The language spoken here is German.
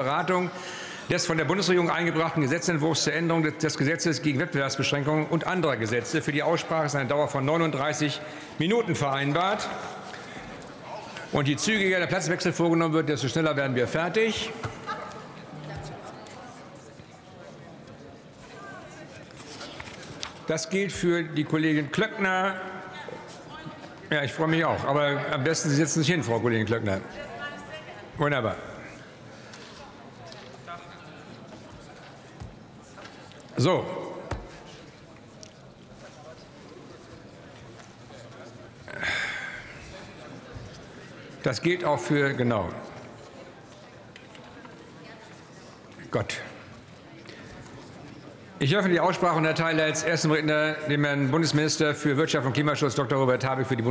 Beratung des von der Bundesregierung eingebrachten Gesetzentwurfs zur Änderung des Gesetzes gegen Wettbewerbsbeschränkungen und anderer Gesetze. Für die Aussprache ist eine Dauer von 39 Minuten vereinbart. Und je zügiger der Platzwechsel vorgenommen wird, desto schneller werden wir fertig. Das gilt für die Kollegin Klöckner. Ja, ich freue mich auch. Aber am besten Sie setzen sich hin, Frau Kollegin Klöckner. Wunderbar. So. Das gilt auch für, genau. Gott. Ich öffne die Aussprache und erteile als ersten Redner dem Herrn Bundesminister für Wirtschaft und Klimaschutz, Dr. Robert Habeck, für die Bundes